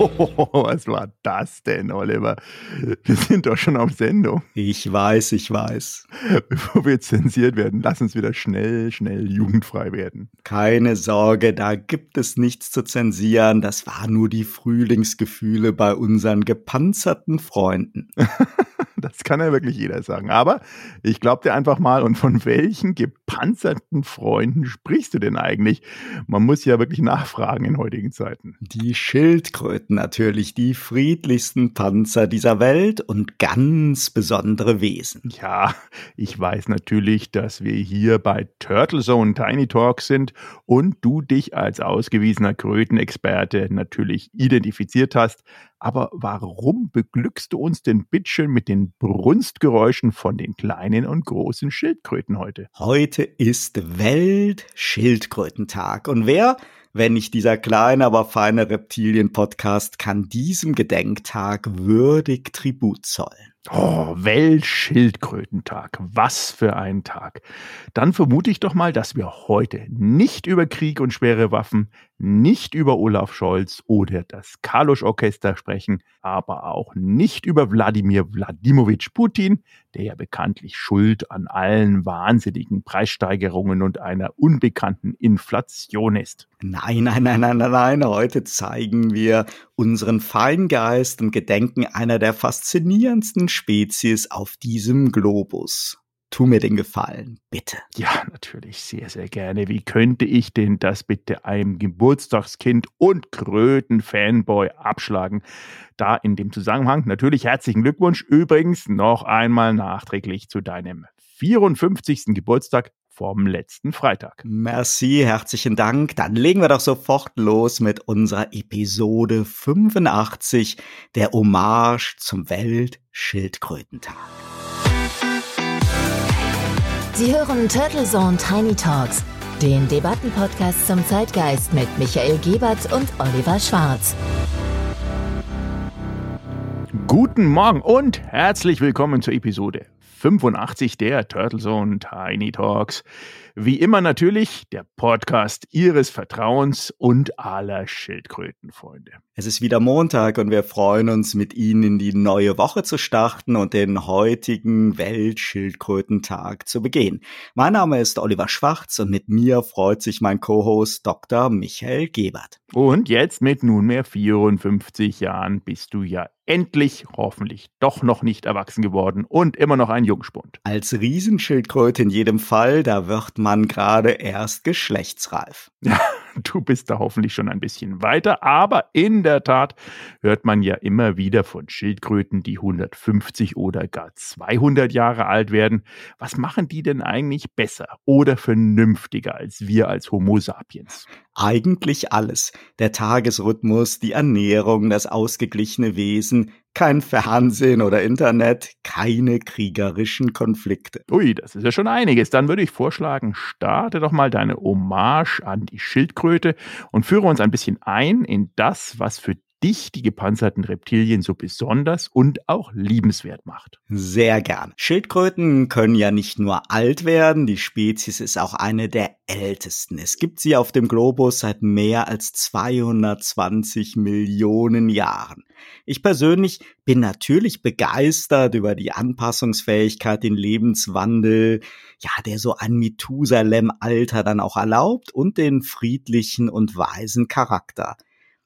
was war das denn, Oliver? Wir sind doch schon auf Sendung. Ich weiß, ich weiß. Bevor wir zensiert werden, lass uns wieder schnell, schnell jugendfrei werden. Keine Sorge, da gibt es nichts zu zensieren. Das war nur die Frühlingsgefühle bei unseren gepanzerten Freunden. Das kann ja wirklich jeder sagen. Aber ich glaube dir einfach mal, und von welchen gepanzerten Freunden sprichst du denn eigentlich? Man muss ja wirklich nachfragen in heutigen Zeiten. Die Schildkröten natürlich, die friedlichsten Panzer dieser Welt und ganz besondere Wesen. Ja, ich weiß natürlich, dass wir hier bei Turtle Zone Tiny Talk sind und du dich als ausgewiesener Krötenexperte natürlich identifiziert hast. Aber warum beglückst du uns denn bitteschön mit den Brunstgeräuschen von den kleinen und großen Schildkröten heute? Heute ist Weltschildkrötentag. Und wer, wenn nicht dieser kleine, aber feine Reptilien-Podcast, kann diesem Gedenktag würdig Tribut zollen? Oh, Weltschildkrötentag. Was für ein Tag. Dann vermute ich doch mal, dass wir heute nicht über Krieg und schwere Waffen, nicht über Olaf Scholz oder das Kalusch-Orchester sprechen, aber auch nicht über Wladimir Wladimowitsch Putin, der ja bekanntlich schuld an allen wahnsinnigen Preissteigerungen und einer unbekannten Inflation ist. Nein, nein, nein, nein, nein, nein. Heute zeigen wir unseren Feingeist und gedenken einer der faszinierendsten Spezies auf diesem Globus. Tu mir den Gefallen, bitte. Ja, natürlich, sehr, sehr gerne. Wie könnte ich denn das bitte einem Geburtstagskind und Kröten-Fanboy abschlagen? Da in dem Zusammenhang natürlich herzlichen Glückwunsch übrigens noch einmal nachträglich zu deinem 54. Geburtstag vom letzten Freitag. Merci, herzlichen Dank. Dann legen wir doch sofort los mit unserer Episode 85, der Hommage zum Weltschildkrötentag. Sie hören Turtle Zone Tiny Talks, den Debattenpodcast zum Zeitgeist mit Michael Gebert und Oliver Schwarz. Guten Morgen und herzlich willkommen zur Episode 85 der Turtle Zone Tiny Talks. Wie immer natürlich der Podcast Ihres Vertrauens und aller Schildkrötenfreunde. Es ist wieder Montag und wir freuen uns, mit Ihnen in die neue Woche zu starten und den heutigen Weltschildkrötentag zu begehen. Mein Name ist Oliver Schwarz und mit mir freut sich mein Co-Host Dr. Michael Gebert. Und jetzt mit nunmehr 54 Jahren bist du ja endlich, hoffentlich doch noch nicht erwachsen geworden und immer noch ein Jungspund. Als Riesenschildkröte in jedem Fall, da wird man gerade erst geschlechtsreif. Ja, du bist da hoffentlich schon ein bisschen weiter, aber in der Tat hört man ja immer wieder von Schildkröten, die 150 oder gar 200 Jahre alt werden. Was machen die denn eigentlich besser oder vernünftiger als wir als Homo sapiens? Eigentlich alles. Der Tagesrhythmus, die Ernährung, das ausgeglichene Wesen, kein Fernsehen oder Internet, keine kriegerischen Konflikte. Ui, das ist ja schon einiges. Dann würde ich vorschlagen, starte doch mal deine Hommage an die Schildkröte und führe uns ein bisschen ein in das, was für dich die gepanzerten Reptilien so besonders und auch liebenswert macht. Sehr gern. Schildkröten können ja nicht nur alt werden, die Spezies ist auch eine der ältesten. Es gibt sie auf dem Globus seit mehr als 220 Millionen Jahren. Ich persönlich bin natürlich begeistert über die Anpassungsfähigkeit, den Lebenswandel, ja, der so ein Methusalem-Alter dann auch erlaubt und den friedlichen und weisen Charakter.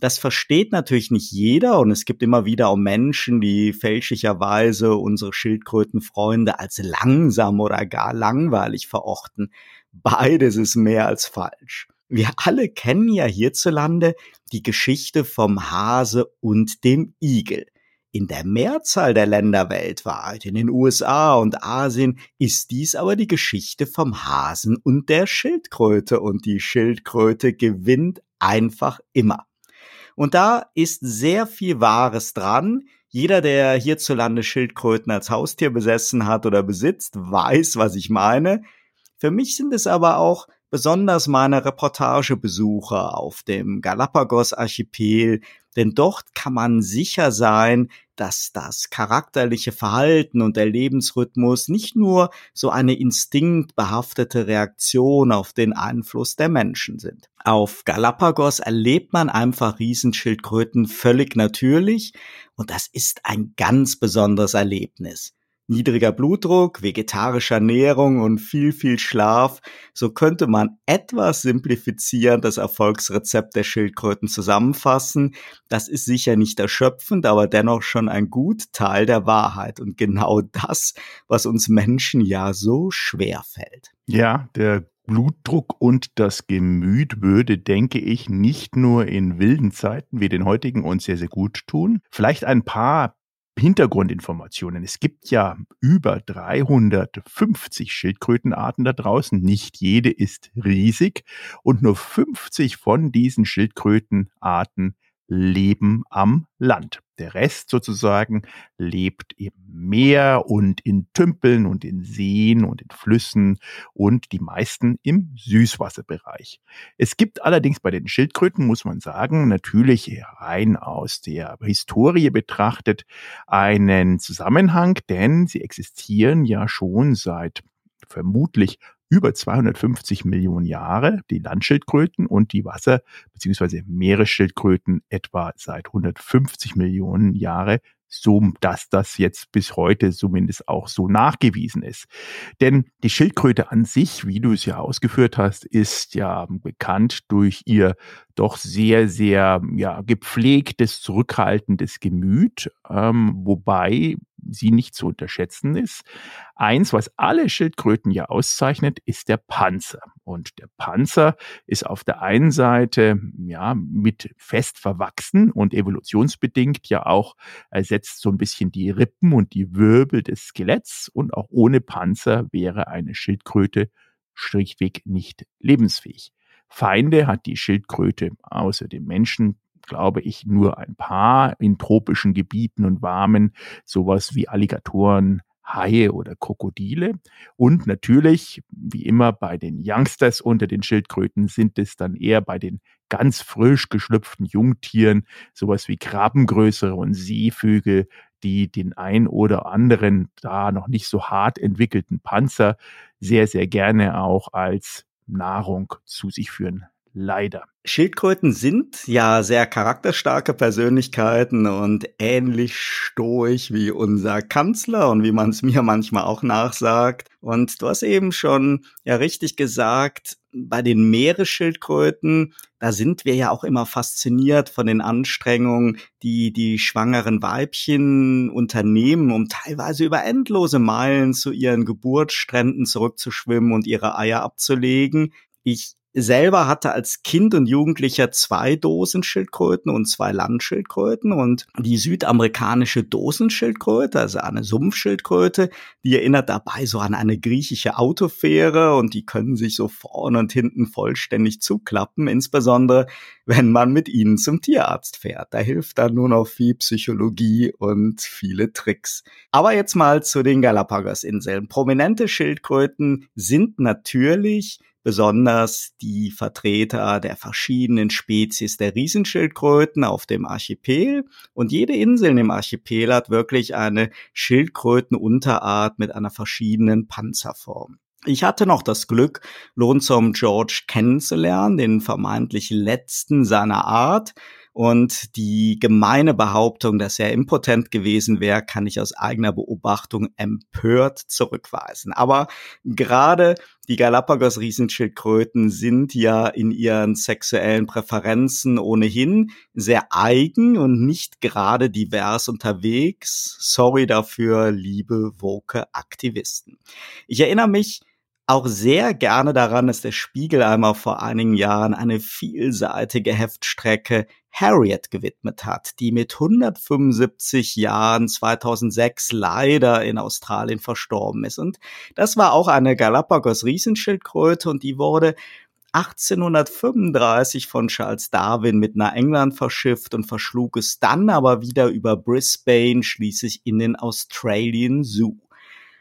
Das versteht natürlich nicht jeder und es gibt immer wieder auch Menschen, die fälschlicherweise unsere Schildkrötenfreunde als langsam oder gar langweilig verorten. Beides ist mehr als falsch. Wir alle kennen ja hierzulande die Geschichte vom Hase und dem Igel. In der Mehrzahl der Länder weltweit, in den USA und Asien, ist dies aber die Geschichte vom Hasen und der Schildkröte und die Schildkröte gewinnt einfach immer. Und da ist sehr viel Wahres dran. Jeder, der hierzulande Schildkröten als Haustier besessen hat oder besitzt, weiß, was ich meine. Für mich sind es aber auch besonders meine Reportagebesuche auf dem Galapagos-Archipel, denn dort kann man sicher sein, dass das charakterliche Verhalten und der Lebensrhythmus nicht nur so eine instinktbehaftete Reaktion auf den Einfluss der Menschen sind. Auf Galapagos erlebt man einfach Riesenschildkröten völlig natürlich und das ist ein ganz besonderes Erlebnis niedriger Blutdruck, vegetarische Ernährung und viel, viel Schlaf. So könnte man etwas simplifizieren das Erfolgsrezept der Schildkröten zusammenfassen. Das ist sicher nicht erschöpfend, aber dennoch schon ein gut Teil der Wahrheit und genau das, was uns Menschen ja so schwer fällt. Ja, der Blutdruck und das Gemüt würde, denke ich, nicht nur in wilden Zeiten wie den heutigen uns sehr, sehr gut tun. Vielleicht ein paar Hintergrundinformationen. Es gibt ja über 350 Schildkrötenarten da draußen. Nicht jede ist riesig und nur 50 von diesen Schildkrötenarten leben am Land. Der Rest sozusagen lebt im Meer und in Tümpeln und in Seen und in Flüssen und die meisten im Süßwasserbereich. Es gibt allerdings bei den Schildkröten, muss man sagen, natürlich rein aus der Historie betrachtet einen Zusammenhang, denn sie existieren ja schon seit vermutlich über 250 Millionen Jahre, die Landschildkröten und die Wasser- bzw. Meeresschildkröten etwa seit 150 Millionen Jahre so dass das jetzt bis heute zumindest auch so nachgewiesen ist. Denn die Schildkröte an sich, wie du es ja ausgeführt hast, ist ja bekannt durch ihr doch sehr, sehr ja, gepflegtes, zurückhaltendes Gemüt, ähm, wobei sie nicht zu unterschätzen ist. Eins, was alle Schildkröten ja auszeichnet, ist der Panzer. Und der Panzer ist auf der einen Seite ja mit fest verwachsen und evolutionsbedingt ja auch ersetzt so ein bisschen die Rippen und die Wirbel des Skeletts. Und auch ohne Panzer wäre eine Schildkröte schlichtweg nicht lebensfähig. Feinde hat die Schildkröte außer dem Menschen glaube ich, nur ein paar in tropischen Gebieten und warmen, sowas wie Alligatoren, Haie oder Krokodile. Und natürlich, wie immer bei den Youngsters unter den Schildkröten, sind es dann eher bei den ganz frisch geschlüpften Jungtieren, sowas wie Krabbengrößere und Seevögel, die den ein oder anderen da noch nicht so hart entwickelten Panzer sehr, sehr gerne auch als Nahrung zu sich führen Leider. Schildkröten sind ja sehr charakterstarke Persönlichkeiten und ähnlich stoisch wie unser Kanzler und wie man es mir manchmal auch nachsagt. Und du hast eben schon ja richtig gesagt, bei den Meeresschildkröten, da sind wir ja auch immer fasziniert von den Anstrengungen, die die schwangeren Weibchen unternehmen, um teilweise über endlose Meilen zu ihren Geburtsstränden zurückzuschwimmen und ihre Eier abzulegen. Ich selber hatte als Kind und Jugendlicher zwei Dosenschildkröten und zwei Landschildkröten und die südamerikanische Dosenschildkröte, also eine Sumpfschildkröte, die erinnert dabei so an eine griechische Autofähre und die können sich so vorne und hinten vollständig zuklappen, insbesondere wenn man mit ihnen zum Tierarzt fährt. Da hilft dann nur noch viel Psychologie und viele Tricks. Aber jetzt mal zu den Galapagos-Inseln. Prominente Schildkröten sind natürlich besonders die Vertreter der verschiedenen Spezies der Riesenschildkröten auf dem Archipel. Und jede Insel im Archipel hat wirklich eine Schildkrötenunterart mit einer verschiedenen Panzerform. Ich hatte noch das Glück, Lonesome George kennenzulernen, den vermeintlich letzten seiner Art. Und die gemeine Behauptung, dass er impotent gewesen wäre, kann ich aus eigener Beobachtung empört zurückweisen. Aber gerade die Galapagos-Riesenschildkröten sind ja in ihren sexuellen Präferenzen ohnehin sehr eigen und nicht gerade divers unterwegs. Sorry dafür, liebe woke Aktivisten. Ich erinnere mich auch sehr gerne daran, dass der Spiegel einmal vor einigen Jahren eine vielseitige Heftstrecke Harriet gewidmet hat, die mit 175 Jahren 2006 leider in Australien verstorben ist. Und das war auch eine Galapagos-Riesenschildkröte und die wurde 1835 von Charles Darwin mit nach England verschifft und verschlug es dann aber wieder über Brisbane schließlich in den Australian Zoo.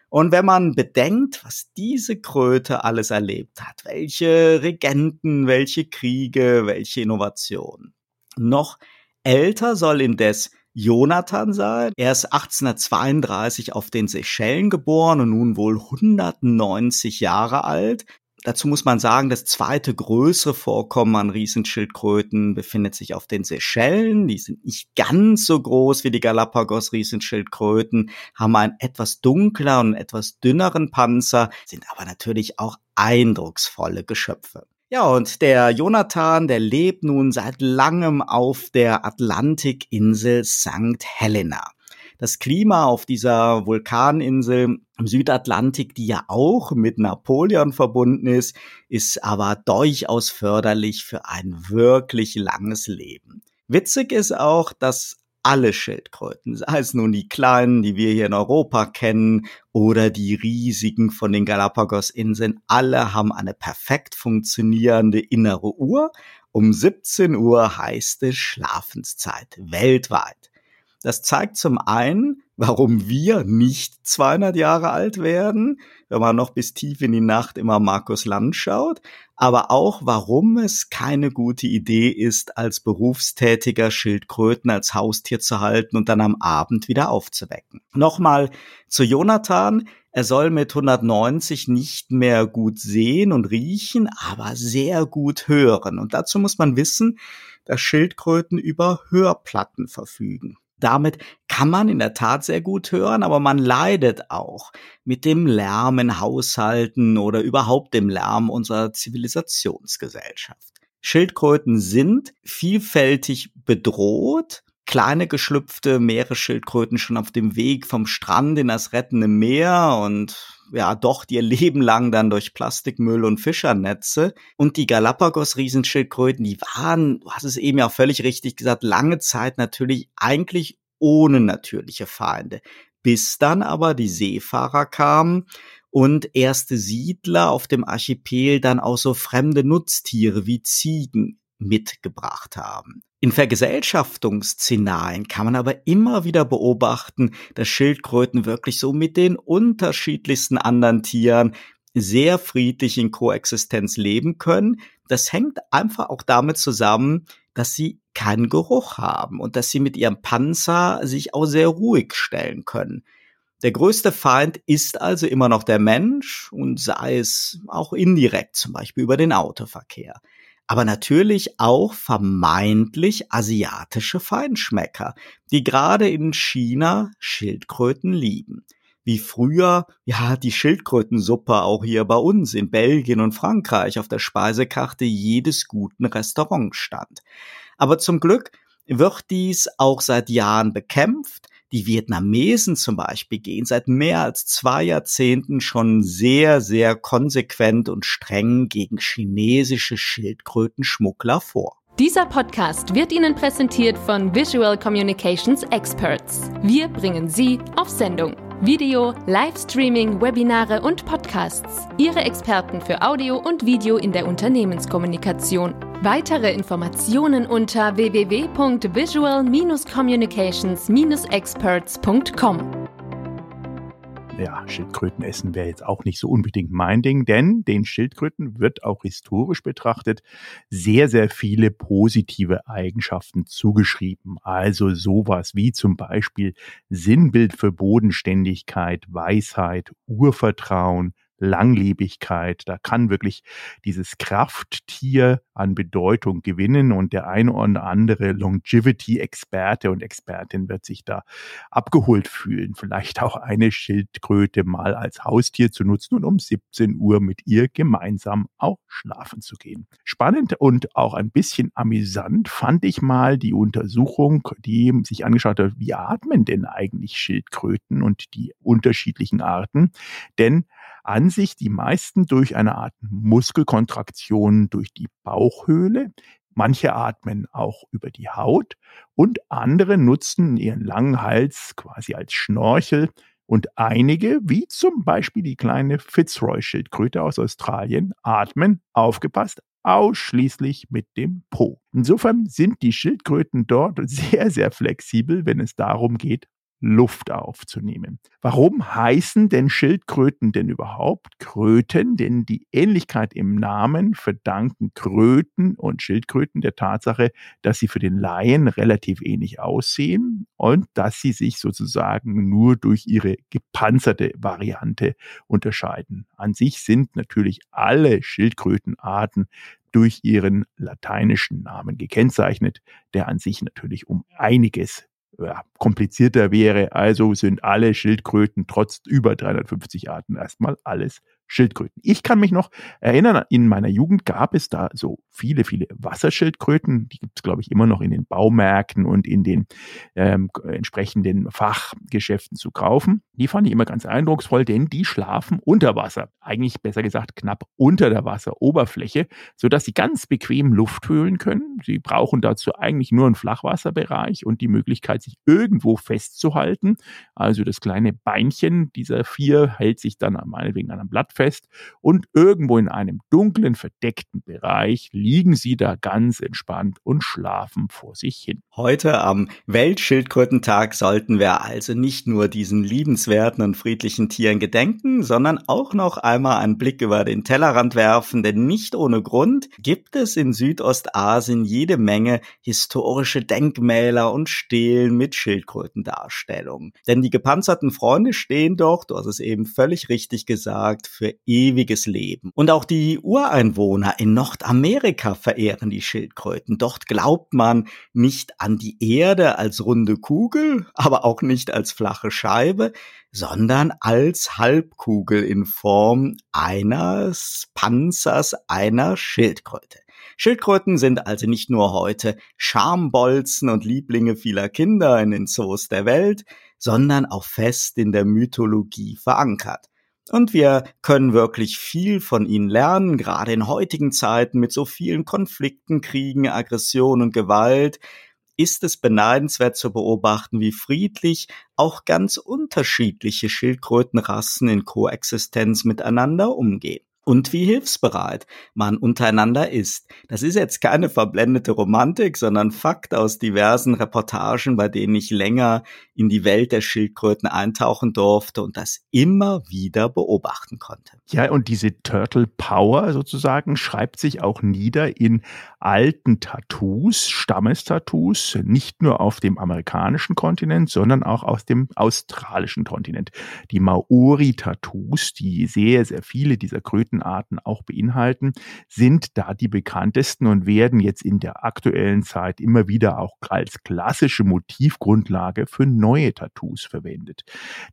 Und wenn man bedenkt, was diese Kröte alles erlebt hat, welche Regenten, welche Kriege, welche Innovationen. Noch älter soll indes Jonathan sein. Er ist 1832 auf den Seychellen geboren und nun wohl 190 Jahre alt. Dazu muss man sagen, das zweite größere Vorkommen an Riesenschildkröten befindet sich auf den Seychellen. Die sind nicht ganz so groß wie die Galapagos-Riesenschildkröten, haben einen etwas dunkler und etwas dünneren Panzer, sind aber natürlich auch eindrucksvolle Geschöpfe. Ja, und der Jonathan, der lebt nun seit langem auf der Atlantikinsel St. Helena. Das Klima auf dieser Vulkaninsel im Südatlantik, die ja auch mit Napoleon verbunden ist, ist aber durchaus förderlich für ein wirklich langes Leben. Witzig ist auch, dass alle Schildkröten, sei es nun die kleinen, die wir hier in Europa kennen, oder die riesigen von den Galapagos-Inseln, alle haben eine perfekt funktionierende innere Uhr. Um 17 Uhr heißt es Schlafenszeit weltweit. Das zeigt zum einen, warum wir nicht 200 Jahre alt werden, wenn man noch bis tief in die Nacht immer Markus Land schaut, aber auch, warum es keine gute Idee ist, als berufstätiger Schildkröten als Haustier zu halten und dann am Abend wieder aufzuwecken. Nochmal zu Jonathan. Er soll mit 190 nicht mehr gut sehen und riechen, aber sehr gut hören. Und dazu muss man wissen, dass Schildkröten über Hörplatten verfügen. Damit kann man in der Tat sehr gut hören, aber man leidet auch mit dem Lärm in Haushalten oder überhaupt dem Lärm unserer Zivilisationsgesellschaft. Schildkröten sind vielfältig bedroht. Kleine geschlüpfte Meeresschildkröten schon auf dem Weg vom Strand in das rettende Meer und ja doch ihr Leben lang dann durch Plastikmüll und Fischernetze. Und die Galapagos-Riesenschildkröten, die waren, du hast es eben ja völlig richtig gesagt, lange Zeit natürlich eigentlich ohne natürliche Feinde. Bis dann aber die Seefahrer kamen und erste Siedler auf dem Archipel dann auch so fremde Nutztiere wie Ziegen mitgebracht haben. In Vergesellschaftungsszenarien kann man aber immer wieder beobachten, dass Schildkröten wirklich so mit den unterschiedlichsten anderen Tieren sehr friedlich in Koexistenz leben können. Das hängt einfach auch damit zusammen, dass sie keinen Geruch haben und dass sie mit ihrem Panzer sich auch sehr ruhig stellen können. Der größte Feind ist also immer noch der Mensch und sei es auch indirekt, zum Beispiel über den Autoverkehr aber natürlich auch vermeintlich asiatische Feinschmecker, die gerade in China Schildkröten lieben. Wie früher, ja, die Schildkrötensuppe auch hier bei uns in Belgien und Frankreich auf der Speisekarte jedes guten Restaurants stand. Aber zum Glück wird dies auch seit Jahren bekämpft, die Vietnamesen zum Beispiel gehen seit mehr als zwei Jahrzehnten schon sehr, sehr konsequent und streng gegen chinesische Schildkrötenschmuggler vor. Dieser Podcast wird Ihnen präsentiert von Visual Communications Experts. Wir bringen Sie auf Sendung. Video, Livestreaming, Webinare und Podcasts. Ihre Experten für Audio und Video in der Unternehmenskommunikation. Weitere Informationen unter www.visual-communications-experts.com. Ja, Schildkröten essen wäre jetzt auch nicht so unbedingt mein Ding, denn den Schildkröten wird auch historisch betrachtet sehr, sehr viele positive Eigenschaften zugeschrieben. Also sowas wie zum Beispiel Sinnbild für Bodenständigkeit, Weisheit, Urvertrauen, Langlebigkeit. Da kann wirklich dieses Krafttier an Bedeutung gewinnen und der eine oder andere Longevity-Experte und Expertin wird sich da abgeholt fühlen. Vielleicht auch eine Schildkröte mal als Haustier zu nutzen und um 17 Uhr mit ihr gemeinsam auch schlafen zu gehen. Spannend und auch ein bisschen amüsant fand ich mal die Untersuchung, die sich angeschaut hat, wie atmen denn eigentlich Schildkröten und die unterschiedlichen Arten. Denn an sich die meisten durch eine Art Muskelkontraktion durch die Bauchhöhle. Manche atmen auch über die Haut und andere nutzen ihren langen Hals quasi als Schnorchel und einige, wie zum Beispiel die kleine Fitzroy-Schildkröte aus Australien, atmen, aufgepasst, ausschließlich mit dem Po. Insofern sind die Schildkröten dort sehr, sehr flexibel, wenn es darum geht, Luft aufzunehmen. Warum heißen denn Schildkröten denn überhaupt Kröten? Denn die Ähnlichkeit im Namen verdanken Kröten und Schildkröten der Tatsache, dass sie für den Laien relativ ähnlich aussehen und dass sie sich sozusagen nur durch ihre gepanzerte Variante unterscheiden. An sich sind natürlich alle Schildkrötenarten durch ihren lateinischen Namen gekennzeichnet, der an sich natürlich um einiges ja, komplizierter wäre. Also sind alle Schildkröten trotz über 350 Arten erstmal alles Schildkröten. Ich kann mich noch erinnern, in meiner Jugend gab es da so viele, viele Wasserschildkröten. Die gibt es, glaube ich, immer noch in den Baumärkten und in den ähm, entsprechenden Fachgeschäften zu kaufen. Die fand ich immer ganz eindrucksvoll, denn die schlafen unter Wasser. Eigentlich besser gesagt knapp unter der Wasseroberfläche, sodass sie ganz bequem Luft höhlen können. Sie brauchen dazu eigentlich nur einen Flachwasserbereich und die Möglichkeit, sich irgendwo festzuhalten. Also das kleine Beinchen dieser vier hält sich dann meinetwegen an einem Blatt fest und irgendwo in einem dunklen, verdeckten Bereich liegen sie da ganz entspannt und schlafen vor sich hin. Heute am Weltschildkrötentag sollten wir also nicht nur diesen liebenswerten und friedlichen Tieren gedenken, sondern auch noch einmal einen Blick über den Tellerrand werfen, denn nicht ohne Grund gibt es in Südostasien jede Menge historische Denkmäler und Stelen mit Schildkrötendarstellungen. Denn die gepanzerten Freunde stehen doch, du hast es eben völlig richtig gesagt, für für ewiges Leben. Und auch die Ureinwohner in Nordamerika verehren die Schildkröten. Dort glaubt man nicht an die Erde als runde Kugel, aber auch nicht als flache Scheibe, sondern als Halbkugel in Form eines Panzers einer Schildkröte. Schildkröten sind also nicht nur heute Schambolzen und Lieblinge vieler Kinder in den Zoos der Welt, sondern auch fest in der Mythologie verankert. Und wir können wirklich viel von ihnen lernen, gerade in heutigen Zeiten mit so vielen Konflikten, Kriegen, Aggression und Gewalt, ist es beneidenswert zu beobachten, wie friedlich auch ganz unterschiedliche Schildkrötenrassen in Koexistenz miteinander umgehen und wie hilfsbereit man untereinander ist. Das ist jetzt keine verblendete Romantik, sondern Fakt aus diversen Reportagen, bei denen ich länger in die Welt der Schildkröten eintauchen durfte und das immer wieder beobachten konnte. Ja, und diese Turtle Power sozusagen schreibt sich auch nieder in alten Tattoos, Stammestattoos, nicht nur auf dem amerikanischen Kontinent, sondern auch aus dem australischen Kontinent. Die Maori-Tattoos, die sehr, sehr viele dieser Krötenarten auch beinhalten, sind da die bekanntesten und werden jetzt in der aktuellen Zeit immer wieder auch als klassische Motivgrundlage für neue Tattoos verwendet.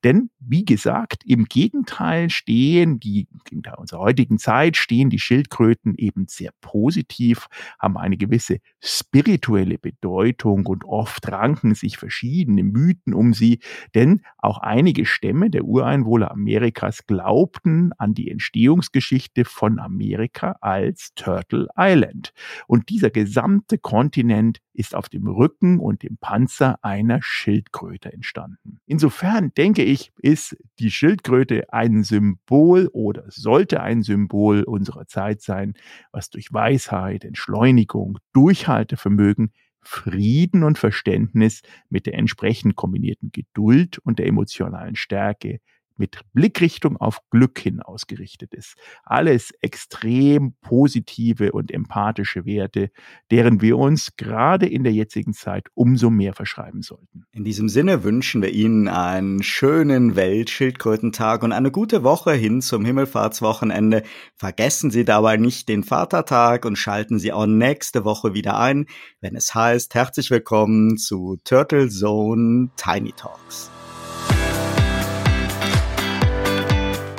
Denn, wie gesagt, im Gegenteil stehen die, in unserer heutigen Zeit stehen die Schildkröten eben sehr positiv haben eine gewisse spirituelle Bedeutung und oft ranken sich verschiedene Mythen um sie, denn auch einige Stämme der Ureinwohner Amerikas glaubten an die Entstehungsgeschichte von Amerika als Turtle Island. Und dieser gesamte Kontinent ist auf dem Rücken und dem Panzer einer Schildkröte entstanden. Insofern denke ich, ist die Schildkröte ein Symbol oder sollte ein Symbol unserer Zeit sein, was durch Weisheit, Entschleunigung, Durchhaltevermögen Frieden und Verständnis mit der entsprechend kombinierten Geduld und der emotionalen Stärke mit Blickrichtung auf Glück hin ausgerichtet ist. Alles extrem positive und empathische Werte, deren wir uns gerade in der jetzigen Zeit umso mehr verschreiben sollten. In diesem Sinne wünschen wir Ihnen einen schönen Weltschildkrötentag und eine gute Woche hin zum Himmelfahrtswochenende. Vergessen Sie dabei nicht den Vatertag und schalten Sie auch nächste Woche wieder ein, wenn es heißt, herzlich willkommen zu Turtle Zone Tiny Talks.